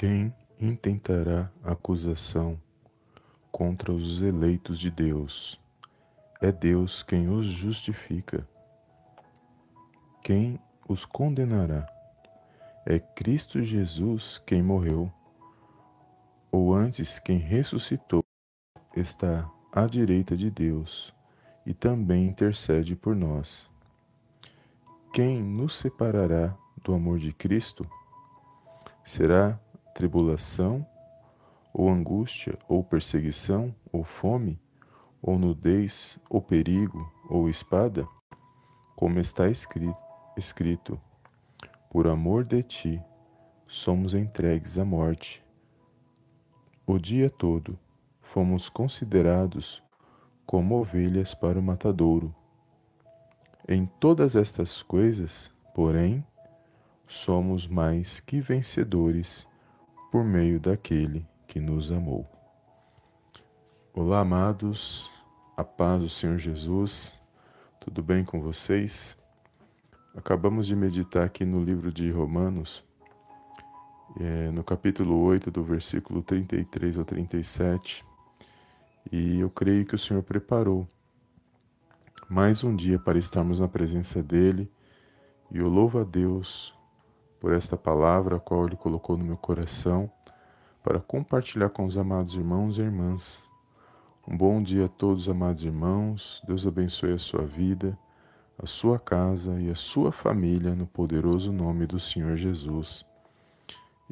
Quem intentará acusação contra os eleitos de Deus? É Deus quem os justifica. Quem os condenará? É Cristo Jesus quem morreu, ou antes quem ressuscitou, está à direita de Deus e também intercede por nós. Quem nos separará do amor de Cristo? Será tribulação, ou angústia, ou perseguição, ou fome, ou nudez, ou perigo, ou espada? Como está escrito, por amor de ti, somos entregues à morte. O dia todo fomos considerados como ovelhas para o matadouro. Em todas estas coisas, porém, somos mais que vencedores por meio daquele que nos amou. Olá, amados, a paz do Senhor Jesus, tudo bem com vocês? Acabamos de meditar aqui no livro de Romanos, é, no capítulo 8, do versículo 33 ao 37, e eu creio que o Senhor preparou mais um dia para estarmos na presença dEle, e eu louvo a Deus por esta palavra, a qual Ele colocou no meu coração, para compartilhar com os amados irmãos e irmãs. Um bom dia a todos, amados irmãos. Deus abençoe a sua vida, a sua casa e a sua família, no poderoso nome do Senhor Jesus.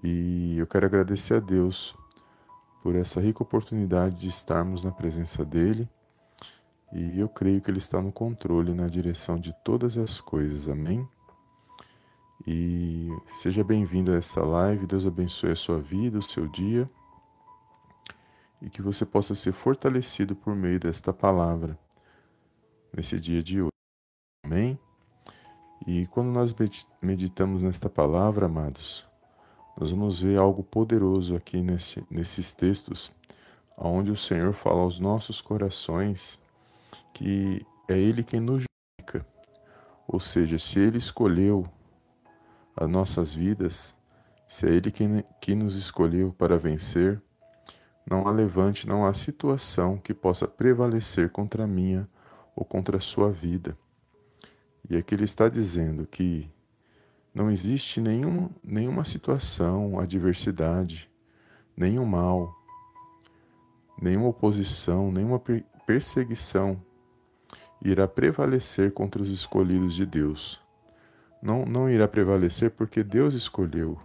E eu quero agradecer a Deus por essa rica oportunidade de estarmos na presença dEle. E eu creio que Ele está no controle, na direção de todas as coisas. Amém? E seja bem-vindo a essa live. Deus abençoe a sua vida, o seu dia. E que você possa ser fortalecido por meio desta palavra nesse dia de hoje. Amém? E quando nós meditamos nesta palavra, amados, nós vamos ver algo poderoso aqui nesse, nesses textos, onde o Senhor fala aos nossos corações que é Ele quem nos justifica. Ou seja, se Ele escolheu as nossas vidas, se é Ele que, que nos escolheu para vencer, não há levante, não há situação que possa prevalecer contra a minha ou contra a sua vida. E aqui ele está dizendo que não existe nenhuma, nenhuma situação, adversidade, nenhum mal, nenhuma oposição, nenhuma perseguição irá prevalecer contra os escolhidos de Deus não, não irá prevalecer porque Deus escolheu.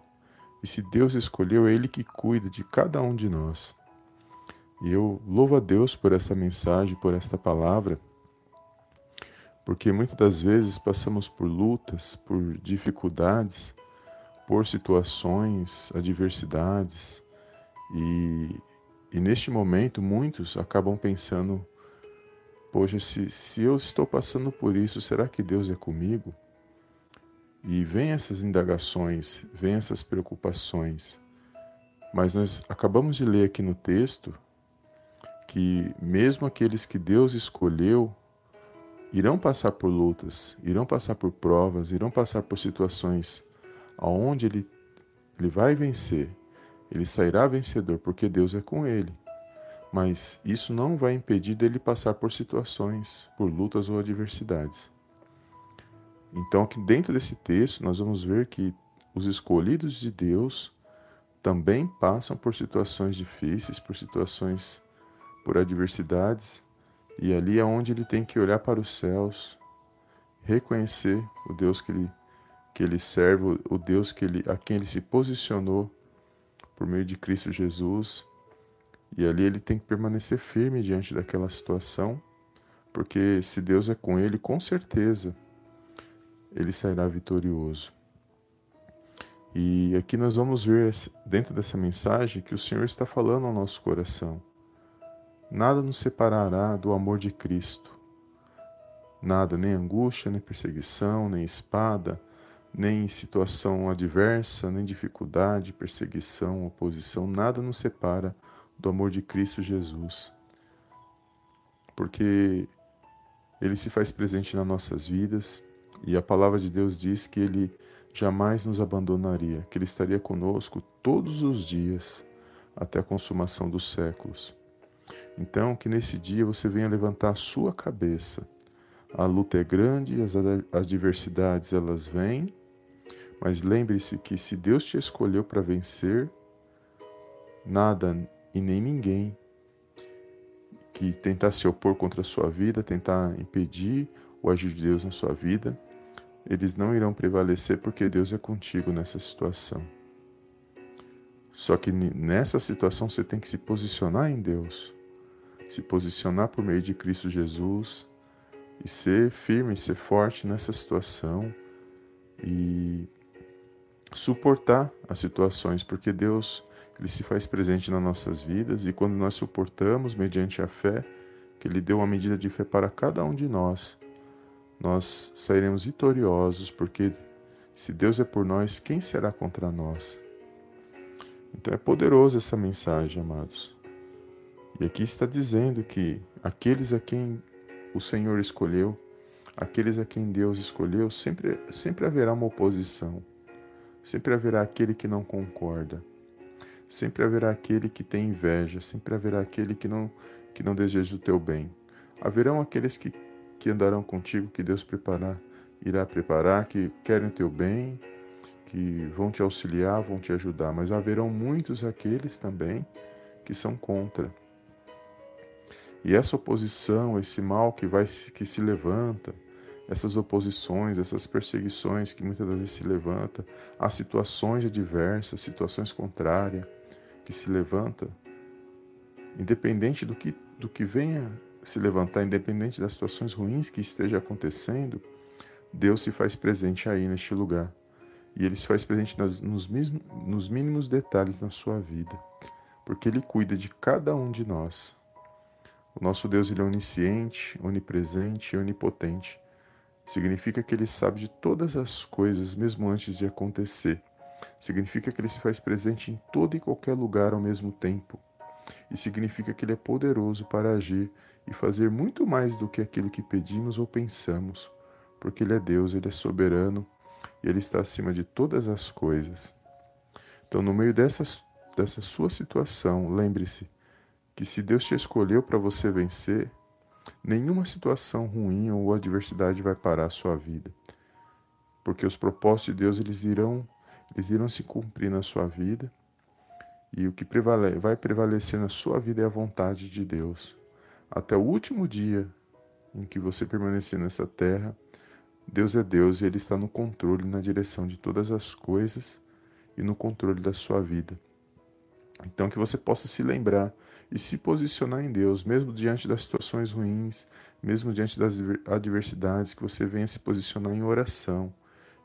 E se Deus escolheu, é Ele que cuida de cada um de nós. E eu louvo a Deus por essa mensagem, por esta palavra, porque muitas das vezes passamos por lutas, por dificuldades, por situações, adversidades, e, e neste momento muitos acabam pensando: poxa, se, se eu estou passando por isso, será que Deus é comigo? E vem essas indagações, vem essas preocupações. Mas nós acabamos de ler aqui no texto que mesmo aqueles que Deus escolheu irão passar por lutas, irão passar por provas, irão passar por situações aonde ele ele vai vencer. Ele sairá vencedor porque Deus é com ele. Mas isso não vai impedir dele passar por situações, por lutas ou adversidades. Então, aqui dentro desse texto, nós vamos ver que os escolhidos de Deus também passam por situações difíceis, por situações, por adversidades, e ali é onde ele tem que olhar para os céus, reconhecer o Deus que ele, que ele serve, o Deus que ele, a quem ele se posicionou por meio de Cristo Jesus, e ali ele tem que permanecer firme diante daquela situação, porque se Deus é com ele, com certeza ele sairá vitorioso. E aqui nós vamos ver, dentro dessa mensagem, que o Senhor está falando ao nosso coração. Nada nos separará do amor de Cristo. Nada, nem angústia, nem perseguição, nem espada, nem situação adversa, nem dificuldade, perseguição, oposição, nada nos separa do amor de Cristo Jesus. Porque Ele se faz presente nas nossas vidas, e a palavra de Deus diz que ele jamais nos abandonaria, que Ele estaria conosco todos os dias até a consumação dos séculos. Então, que nesse dia você venha levantar a sua cabeça. A luta é grande, as adversidades elas vêm, mas lembre-se que se Deus te escolheu para vencer, nada e nem ninguém que tentar se opor contra a sua vida, tentar impedir o agir de Deus na sua vida, eles não irão prevalecer porque Deus é contigo nessa situação. Só que nessa situação você tem que se posicionar em Deus, se posicionar por meio de Cristo Jesus e ser firme, ser forte nessa situação e suportar as situações, porque Deus ele se faz presente nas nossas vidas e quando nós suportamos mediante a fé, que Ele deu uma medida de fé para cada um de nós, nós sairemos vitoriosos, porque se Deus é por nós, quem será contra nós? Então é poderosa essa mensagem, amados. E aqui está dizendo que aqueles a quem o Senhor escolheu, aqueles a quem Deus escolheu, sempre, sempre haverá uma oposição, sempre haverá aquele que não concorda. Sempre haverá aquele que tem inveja, sempre haverá aquele que não, que não deseja o teu bem. Haverão aqueles que, que andarão contigo, que Deus preparar, irá preparar, que querem o teu bem, que vão te auxiliar, vão te ajudar, mas haverão muitos aqueles também que são contra. E essa oposição, esse mal que vai que se levanta, essas oposições, essas perseguições que muitas vezes se levanta, as situações adversas, situações contrárias, que se levanta, independente do que, do que venha se levantar, independente das situações ruins que esteja acontecendo, Deus se faz presente aí neste lugar. E Ele se faz presente nas, nos, mesmo, nos mínimos detalhes na sua vida, porque Ele cuida de cada um de nós. O nosso Deus ele é onisciente, onipresente e onipotente. Significa que Ele sabe de todas as coisas, mesmo antes de acontecer. Significa que ele se faz presente em todo e qualquer lugar ao mesmo tempo. E significa que ele é poderoso para agir e fazer muito mais do que aquilo que pedimos ou pensamos, porque ele é Deus, ele é soberano e ele está acima de todas as coisas. Então, no meio dessa, dessa sua situação, lembre-se que se Deus te escolheu para você vencer, nenhuma situação ruim ou adversidade vai parar a sua vida. Porque os propósitos de Deus eles irão eles irão se cumprir na sua vida e o que vai prevalecer na sua vida é a vontade de Deus. Até o último dia em que você permanecer nessa terra, Deus é Deus e Ele está no controle, na direção de todas as coisas e no controle da sua vida. Então, que você possa se lembrar e se posicionar em Deus, mesmo diante das situações ruins, mesmo diante das adversidades, que você venha se posicionar em oração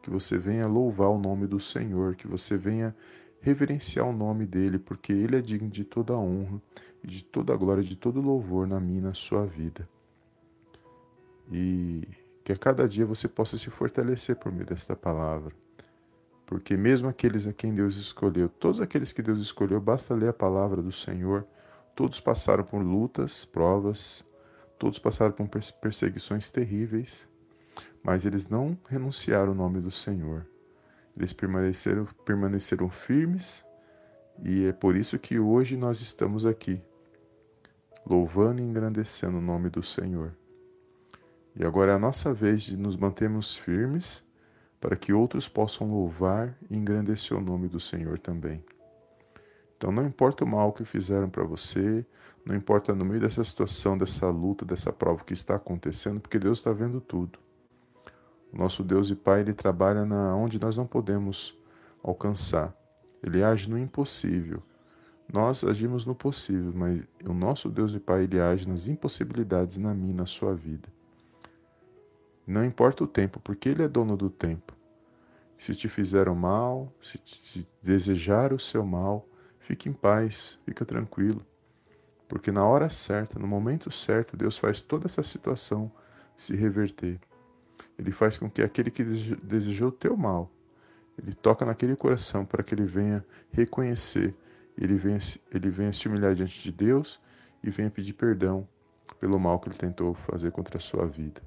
que você venha louvar o nome do Senhor, que você venha reverenciar o nome dele, porque ele é digno de toda a honra de toda a glória, de todo louvor na minha e na sua vida. E que a cada dia você possa se fortalecer por meio desta palavra. Porque mesmo aqueles a quem Deus escolheu, todos aqueles que Deus escolheu, basta ler a palavra do Senhor, todos passaram por lutas, provas, todos passaram por perseguições terríveis, mas eles não renunciaram ao nome do Senhor. Eles permaneceram, permaneceram firmes e é por isso que hoje nós estamos aqui, louvando e engrandecendo o nome do Senhor. E agora é a nossa vez de nos mantermos firmes para que outros possam louvar e engrandecer o nome do Senhor também. Então não importa o mal que fizeram para você, não importa no meio dessa situação, dessa luta, dessa prova que está acontecendo, porque Deus está vendo tudo. Nosso Deus e Pai, ele trabalha na onde nós não podemos alcançar. Ele age no impossível. Nós agimos no possível, mas o nosso Deus e Pai, ele age nas impossibilidades na minha, na sua vida. Não importa o tempo, porque ele é dono do tempo. Se te fizeram mal, se, se desejar o seu mal, fique em paz, fica tranquilo. Porque na hora certa, no momento certo, Deus faz toda essa situação se reverter. Ele faz com que aquele que desejou o teu mal, ele toca naquele coração para que ele venha reconhecer, ele venha, ele venha se humilhar diante de Deus e venha pedir perdão pelo mal que ele tentou fazer contra a sua vida.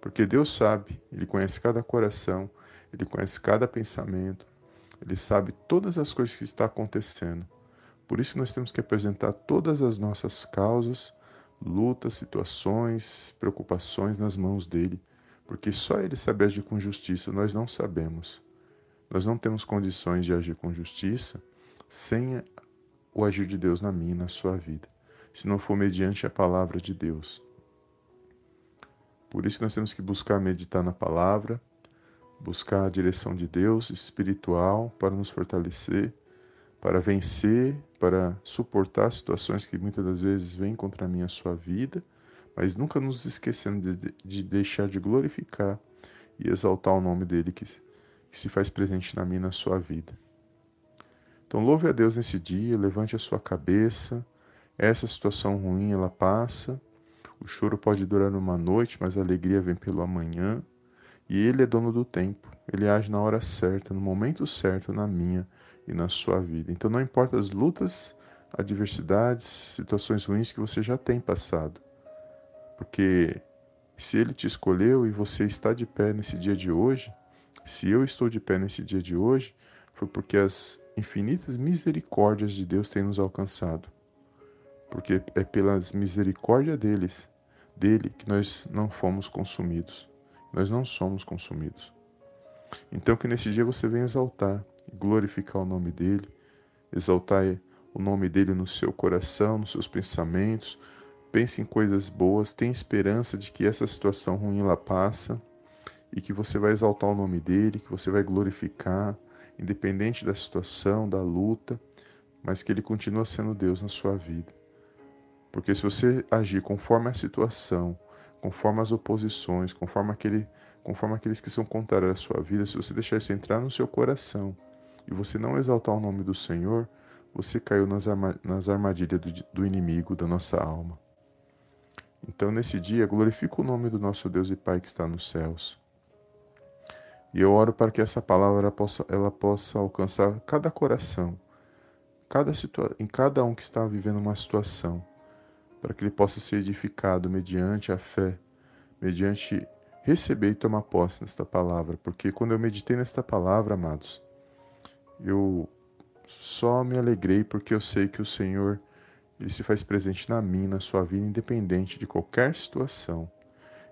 Porque Deus sabe, ele conhece cada coração, Ele conhece cada pensamento, ele sabe todas as coisas que estão acontecendo. Por isso nós temos que apresentar todas as nossas causas, lutas, situações, preocupações nas mãos dele, porque só ele sabe agir com justiça, nós não sabemos. Nós não temos condições de agir com justiça sem o agir de Deus na minha e na sua vida, se não for mediante a palavra de Deus. Por isso nós temos que buscar meditar na palavra, buscar a direção de Deus espiritual para nos fortalecer, para vencer, para suportar situações que muitas das vezes vêm contra a minha sua vida, mas nunca nos esquecendo de, de deixar de glorificar e exaltar o nome dele que, que se faz presente na minha e na sua vida. Então louve a Deus nesse dia, levante a sua cabeça. Essa situação ruim ela passa. O choro pode durar uma noite, mas a alegria vem pelo amanhã. E Ele é dono do tempo. Ele age na hora certa, no momento certo, na minha e na sua vida. Então não importa as lutas, adversidades, situações ruins que você já tem passado. Porque se Ele te escolheu e você está de pé nesse dia de hoje, se eu estou de pé nesse dia de hoje, foi porque as infinitas misericórdias de Deus têm nos alcançado. Porque é pelas misericórdias deles, dele que nós não fomos consumidos. Nós não somos consumidos. Então que nesse dia você venha exaltar, glorificar o nome dele, exaltar o nome dele no seu coração, nos seus pensamentos. Pense em coisas boas, tenha esperança de que essa situação ruim lá passa e que você vai exaltar o nome dele, que você vai glorificar, independente da situação, da luta, mas que Ele continua sendo Deus na sua vida. Porque se você agir conforme a situação, conforme as oposições, conforme, aquele, conforme aqueles que são contrários à sua vida, se você deixar isso entrar no seu coração e você não exaltar o nome do Senhor, você caiu nas, armadilhas do inimigo da nossa alma. Então, nesse dia, glorifica o nome do nosso Deus e Pai que está nos céus. E eu oro para que essa palavra possa, ela possa alcançar cada coração, cada situa em cada um que está vivendo uma situação, para que ele possa ser edificado mediante a fé, mediante receber e tomar posse nesta palavra, porque quando eu meditei nesta palavra, amados, eu só me alegrei porque eu sei que o Senhor ele se faz presente na minha, na sua vida, independente de qualquer situação.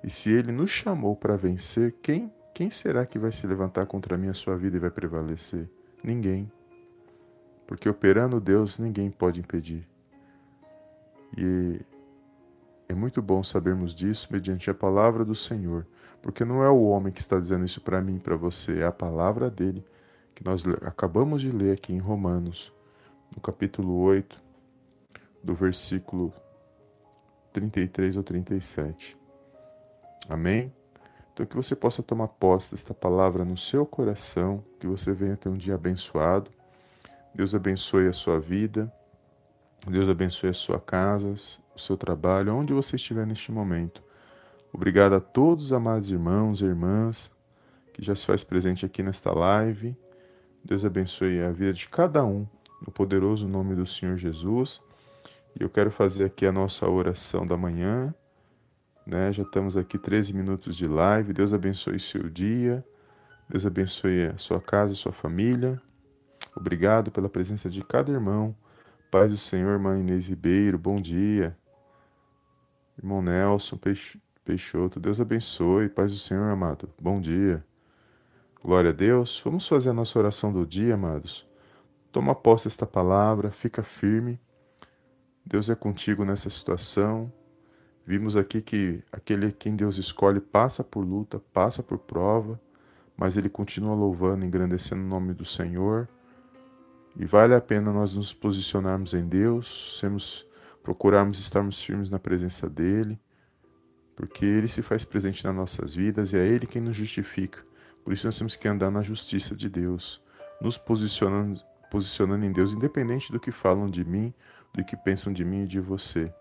E se ele nos chamou para vencer, quem quem será que vai se levantar contra mim a sua vida e vai prevalecer? Ninguém. Porque operando Deus, ninguém pode impedir. E é muito bom sabermos disso mediante a palavra do Senhor, porque não é o homem que está dizendo isso para mim para você, é a palavra dele que nós acabamos de ler aqui em Romanos, no capítulo 8, do versículo 33 ao 37. Amém? Então, que você possa tomar posse desta palavra no seu coração, que você venha ter um dia abençoado. Deus abençoe a sua vida, Deus abençoe a sua casa, o seu trabalho, onde você estiver neste momento. Obrigado a todos os amados irmãos e irmãs que já se faz presente aqui nesta live. Deus abençoe a vida de cada um, no poderoso nome do Senhor Jesus. E eu quero fazer aqui a nossa oração da manhã. Né? Já estamos aqui 13 minutos de live. Deus abençoe seu dia. Deus abençoe a sua casa, a sua família. Obrigado pela presença de cada irmão. Paz do Senhor, irmã Inês Ribeiro, bom dia. Irmão Nelson Peixoto, Deus abençoe. Paz do Senhor, amado, bom dia. Glória a Deus. Vamos fazer a nossa oração do dia, amados. Toma posse desta palavra, fica firme. Deus é contigo nessa situação. Vimos aqui que aquele quem Deus escolhe passa por luta, passa por prova, mas ele continua louvando, engrandecendo o nome do Senhor. E vale a pena nós nos posicionarmos em Deus, sermos, procurarmos estarmos firmes na presença dele, porque ele se faz presente nas nossas vidas e é ele quem nos justifica. Por isso nós temos que andar na justiça de Deus, nos posicionando, posicionando em Deus, independente do que falam de mim, do que pensam de mim e de você.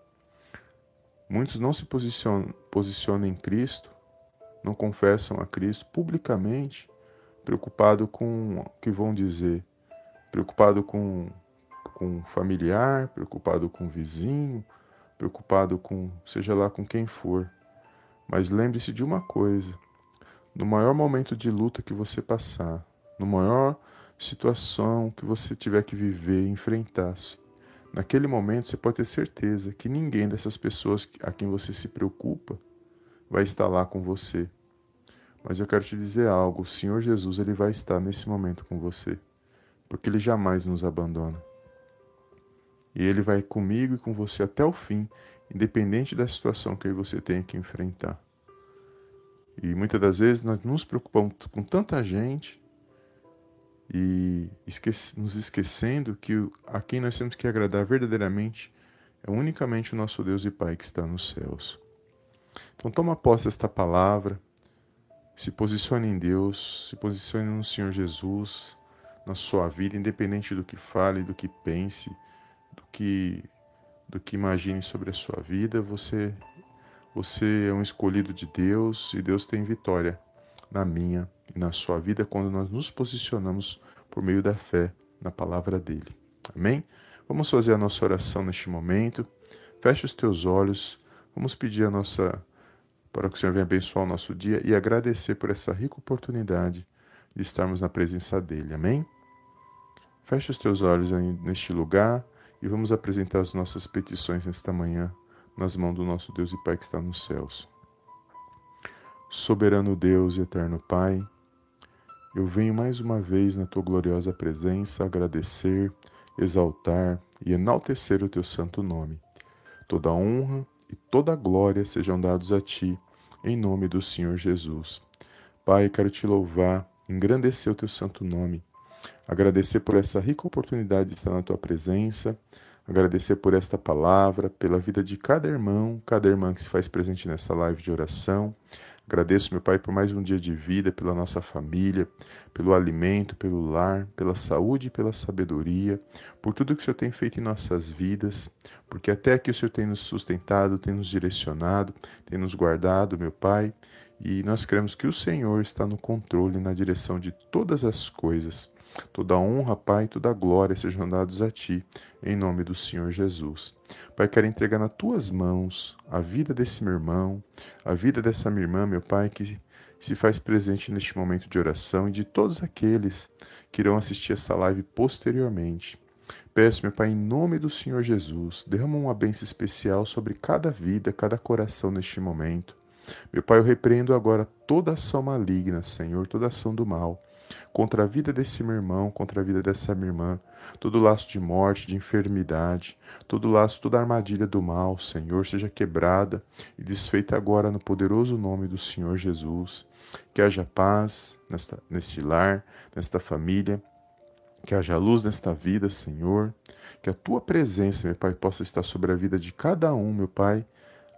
Muitos não se posicionam, posicionam em Cristo, não confessam a Cristo publicamente, preocupado com o que vão dizer, preocupado com com familiar, preocupado com vizinho, preocupado com seja lá com quem for. Mas lembre-se de uma coisa: no maior momento de luta que você passar, no maior situação que você tiver que viver, enfrentar, naquele momento você pode ter certeza que ninguém dessas pessoas a quem você se preocupa vai estar lá com você. Mas eu quero te dizer algo, o Senhor Jesus ele vai estar nesse momento com você, porque ele jamais nos abandona. E ele vai comigo e com você até o fim, independente da situação que você tenha que enfrentar. E muitas das vezes nós nos preocupamos com tanta gente e esquece, nos esquecendo que a quem nós temos que agradar verdadeiramente é unicamente o nosso Deus e Pai que está nos céus. Então toma posse desta palavra, se posicione em Deus, se posicione no Senhor Jesus, na sua vida, independente do que fale, do que pense, do que do que imagine sobre a sua vida, você você é um escolhido de Deus e Deus tem vitória na minha e na sua vida quando nós nos posicionamos por meio da fé na palavra dele. Amém? Vamos fazer a nossa oração neste momento. Feche os teus olhos. Vamos pedir a nossa para que o Senhor venha abençoar o nosso dia e agradecer por essa rica oportunidade de estarmos na presença dele. Amém? Feche os teus olhos neste lugar e vamos apresentar as nossas petições nesta manhã nas mãos do nosso Deus e Pai que está nos céus. Soberano Deus e eterno Pai, eu venho mais uma vez na tua gloriosa presença agradecer, exaltar e enaltecer o teu santo nome. Toda honra e toda glória sejam dados a ti, em nome do Senhor Jesus. Pai, quero te louvar, engrandecer o teu santo nome, agradecer por essa rica oportunidade de estar na tua presença Agradecer por esta palavra, pela vida de cada irmão, cada irmã que se faz presente nessa live de oração. Agradeço, meu Pai, por mais um dia de vida, pela nossa família, pelo alimento, pelo lar, pela saúde e pela sabedoria, por tudo que o Senhor tem feito em nossas vidas, porque até aqui o Senhor tem nos sustentado, tem nos direcionado, tem nos guardado, meu Pai, e nós cremos que o Senhor está no controle, na direção de todas as coisas. Toda honra, Pai, toda glória sejam dados a Ti, em nome do Senhor Jesus. Pai, quero entregar nas Tuas mãos a vida desse meu irmão, a vida dessa minha irmã, meu Pai, que se faz presente neste momento de oração e de todos aqueles que irão assistir essa live posteriormente. Peço, meu Pai, em nome do Senhor Jesus, derrama uma bênção especial sobre cada vida, cada coração neste momento. Meu Pai, eu repreendo agora toda ação maligna, Senhor, toda ação do mal contra a vida desse meu irmão, contra a vida dessa minha irmã, todo laço de morte, de enfermidade, todo laço, toda armadilha do mal, Senhor, seja quebrada e desfeita agora no poderoso nome do Senhor Jesus. Que haja paz nesta, neste lar, nesta família, que haja luz nesta vida, Senhor. Que a tua presença, meu Pai, possa estar sobre a vida de cada um, meu Pai,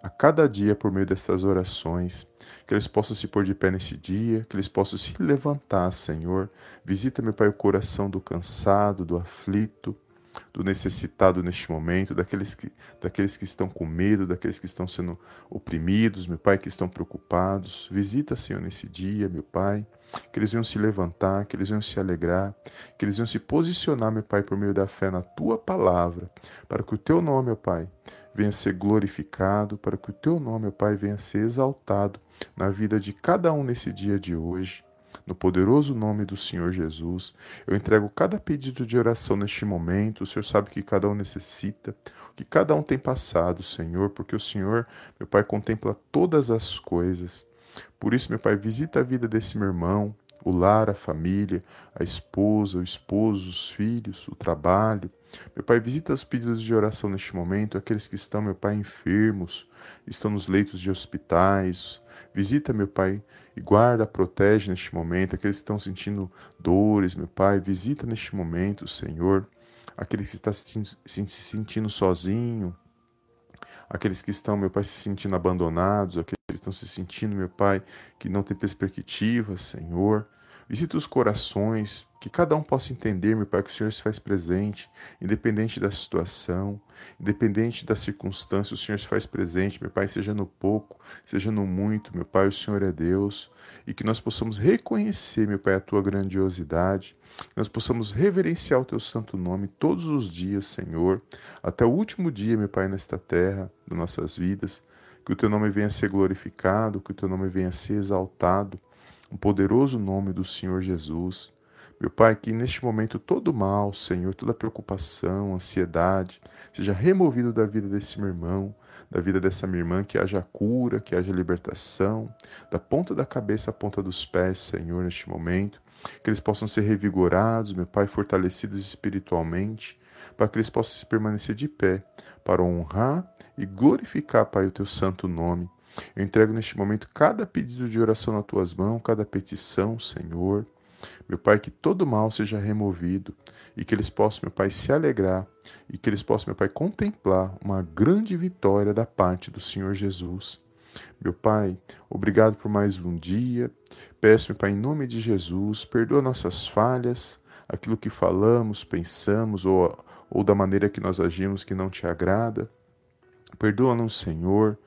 a cada dia por meio dessas orações, que eles possam se pôr de pé nesse dia, que eles possam se levantar, Senhor. Visita, meu Pai, o coração do cansado, do aflito, do necessitado neste momento, daqueles que, daqueles que estão com medo, daqueles que estão sendo oprimidos, meu Pai, que estão preocupados. Visita, Senhor, nesse dia, meu Pai, que eles venham se levantar, que eles venham se alegrar, que eles venham se posicionar, meu Pai, por meio da fé na Tua palavra, para que o Teu nome, meu Pai, venha ser glorificado, para que o teu nome, ó Pai, venha ser exaltado na vida de cada um nesse dia de hoje. No poderoso nome do Senhor Jesus, eu entrego cada pedido de oração neste momento. O Senhor sabe que cada um necessita, o que cada um tem passado, Senhor, porque o Senhor, meu Pai, contempla todas as coisas. Por isso, meu Pai, visita a vida desse meu irmão, o lar, a família, a esposa, o esposo, os filhos, o trabalho. Meu Pai, visita os pedidos de oração neste momento, aqueles que estão, meu Pai, enfermos, estão nos leitos de hospitais. Visita, meu Pai, e guarda, protege neste momento, aqueles que estão sentindo dores, meu Pai, visita neste momento, Senhor, aqueles que estão se sentindo, se sentindo sozinho, aqueles que estão, meu Pai, se sentindo abandonados, aqueles que estão se sentindo, meu Pai, que não tem perspectiva, Senhor. Visita os corações, que cada um possa entender, meu Pai, que o Senhor se faz presente, independente da situação, independente da circunstância, o Senhor se faz presente, meu Pai, seja no pouco, seja no muito, meu Pai, o Senhor é Deus, e que nós possamos reconhecer, meu Pai, a tua grandiosidade, que nós possamos reverenciar o teu santo nome todos os dias, Senhor, até o último dia, meu Pai, nesta terra, das nossas vidas, que o teu nome venha a ser glorificado, que o teu nome venha a ser exaltado no poderoso nome do Senhor Jesus. Meu Pai, que neste momento todo mal, Senhor, toda preocupação, ansiedade, seja removido da vida desse meu irmão, da vida dessa minha irmã, que haja cura, que haja libertação, da ponta da cabeça à ponta dos pés, Senhor, neste momento, que eles possam ser revigorados, meu Pai, fortalecidos espiritualmente, para que eles possam permanecer de pé, para honrar e glorificar, Pai, o teu santo nome. Eu entrego neste momento cada pedido de oração nas tuas mãos, cada petição, Senhor. Meu Pai, que todo mal seja removido e que eles possam, meu Pai, se alegrar e que eles possam, meu Pai, contemplar uma grande vitória da parte do Senhor Jesus. Meu Pai, obrigado por mais um dia. Peço, meu Pai, em nome de Jesus, perdoa nossas falhas, aquilo que falamos, pensamos ou, ou da maneira que nós agimos que não te agrada. Perdoa-nos, Senhor.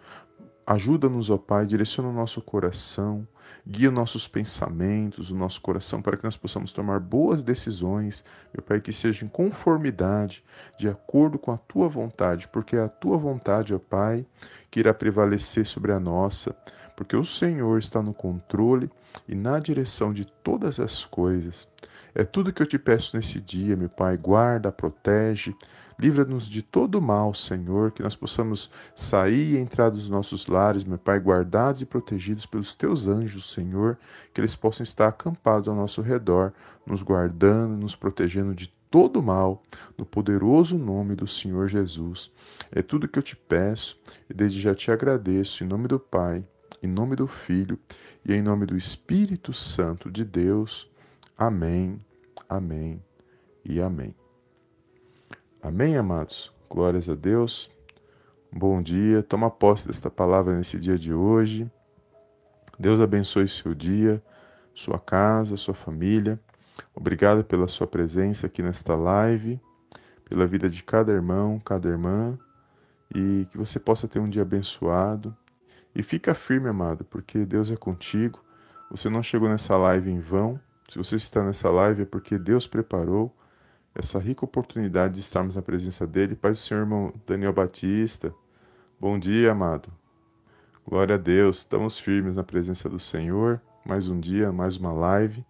Ajuda-nos, ó Pai, direciona o nosso coração, guia nossos pensamentos, o nosso coração, para que nós possamos tomar boas decisões, meu Pai, que sejam em conformidade, de acordo com a Tua vontade, porque é a Tua vontade, ó Pai, que irá prevalecer sobre a nossa, porque o Senhor está no controle e na direção de todas as coisas. É tudo que eu te peço nesse dia, meu Pai, guarda, protege, Livra-nos de todo mal, Senhor, que nós possamos sair e entrar dos nossos lares, meu Pai, guardados e protegidos pelos teus anjos, Senhor, que eles possam estar acampados ao nosso redor, nos guardando, nos protegendo de todo mal, no poderoso nome do Senhor Jesus. É tudo que eu te peço e desde já te agradeço, em nome do Pai, em nome do Filho e em nome do Espírito Santo de Deus. Amém, amém e amém. Amém, amados? Glórias a Deus. Bom dia. Toma posse desta palavra nesse dia de hoje. Deus abençoe seu dia, sua casa, sua família. Obrigado pela sua presença aqui nesta live, pela vida de cada irmão, cada irmã, e que você possa ter um dia abençoado. E fica firme, amado, porque Deus é contigo. Você não chegou nessa live em vão. Se você está nessa live é porque Deus preparou essa rica oportunidade de estarmos na presença dele. Paz do Senhor, irmão Daniel Batista. Bom dia, amado. Glória a Deus. Estamos firmes na presença do Senhor. Mais um dia, mais uma live.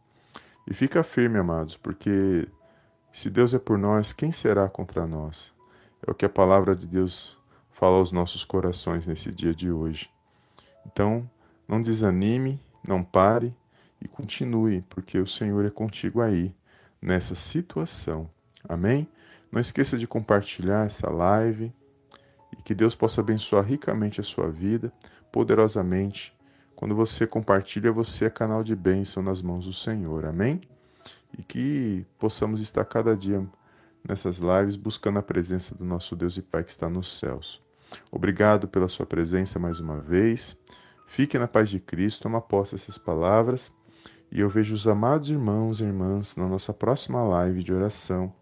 E fica firme, amados, porque se Deus é por nós, quem será contra nós? É o que a palavra de Deus fala aos nossos corações nesse dia de hoje. Então, não desanime, não pare e continue, porque o Senhor é contigo aí, nessa situação. Amém? Não esqueça de compartilhar essa live e que Deus possa abençoar ricamente a sua vida, poderosamente. Quando você compartilha, você é canal de bênção nas mãos do Senhor. Amém? E que possamos estar cada dia nessas lives buscando a presença do nosso Deus e Pai que está nos céus. Obrigado pela sua presença mais uma vez. Fique na paz de Cristo, toma posse essas palavras. E eu vejo os amados irmãos e irmãs na nossa próxima live de oração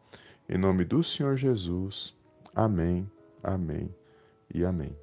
em nome do Senhor Jesus. Amém, amém e amém.